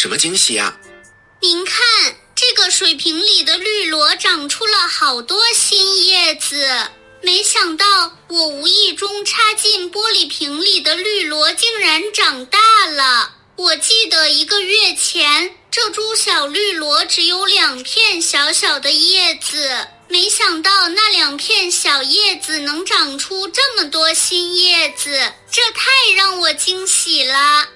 什么惊喜呀？您看，这个水瓶里的绿萝长出了好多新叶子。没想到，我无意中插进玻璃瓶里的绿萝竟然长大了。我记得一个月前，这株小绿萝只有两片小小的叶子。没想到那两片小叶子能长出这么多新叶子，这太让我惊喜了！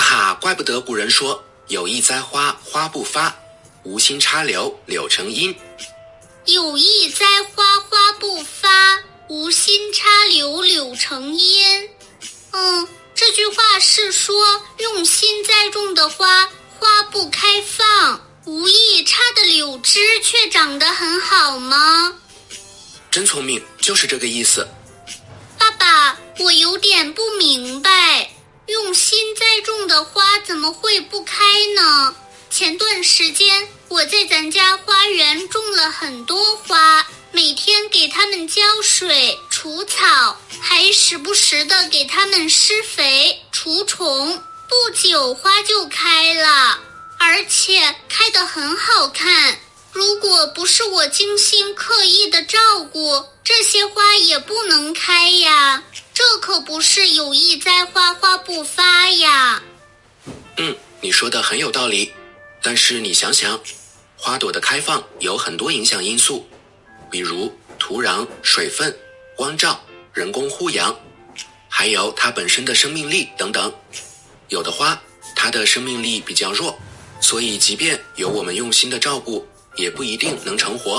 哈哈，怪不得古人说“有意栽花花不发，无心插柳柳成荫”。有意栽花花不发，无心插柳柳成荫。嗯，这句话是说用心栽种的花花不开放。无意插的柳枝却长得很好吗？真聪明，就是这个意思。爸爸，我有点不明白，用心栽种的花怎么会不开呢？前段时间我在咱家花园种了很多花，每天给它们浇水、除草，还时不时的给它们施肥、除虫，不久花就开了。而且开得很好看。如果不是我精心刻意的照顾，这些花也不能开呀。这可不是有意栽花花不发呀。嗯，你说的很有道理。但是你想想，花朵的开放有很多影响因素，比如土壤、水分、光照、人工护养，还有它本身的生命力等等。有的花，它的生命力比较弱。所以，即便有我们用心的照顾，也不一定能成活。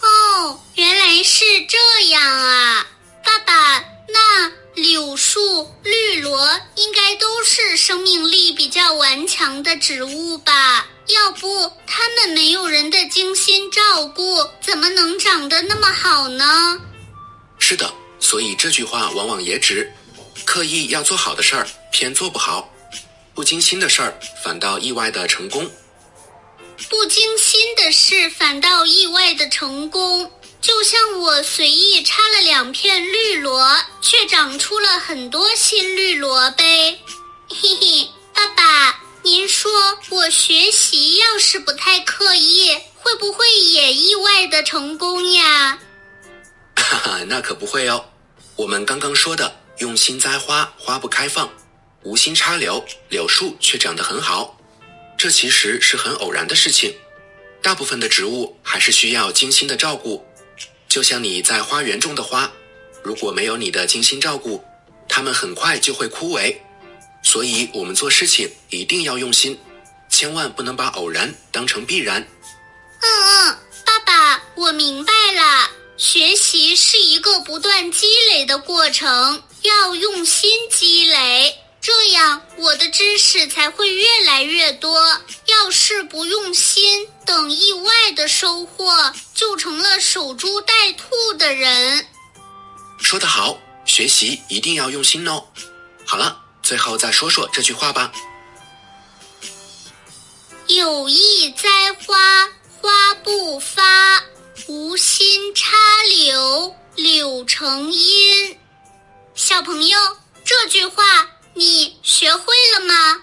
哦，原来是这样啊！爸爸，那柳树、绿萝应该都是生命力比较顽强的植物吧？要不它们没有人的精心照顾，怎么能长得那么好呢？是的，所以这句话往往也指，刻意要做好的事儿，偏做不好。不精心的事儿，反倒意外的成功；不精心的事，反倒意外的成功。就像我随意插了两片绿萝，却长出了很多新绿萝呗。嘿嘿，爸爸，您说我学习要是不太刻意，会不会也意外的成功呀？哈哈，那可不会哦。我们刚刚说的，用心栽花，花不开放。无心插柳，柳树却长得很好，这其实是很偶然的事情。大部分的植物还是需要精心的照顾，就像你在花园种的花，如果没有你的精心照顾，它们很快就会枯萎。所以，我们做事情一定要用心，千万不能把偶然当成必然。嗯嗯，爸爸，我明白了。学习是一个不断积累的过程，要用心积累。这样，我的知识才会越来越多。是不用心，等意外的收获，就成了守株待兔的人。说得好，学习一定要用心哦。好了，最后再说说这句话吧：有意栽花花不发，无心插柳柳成荫。小朋友，这句话。你学会了吗？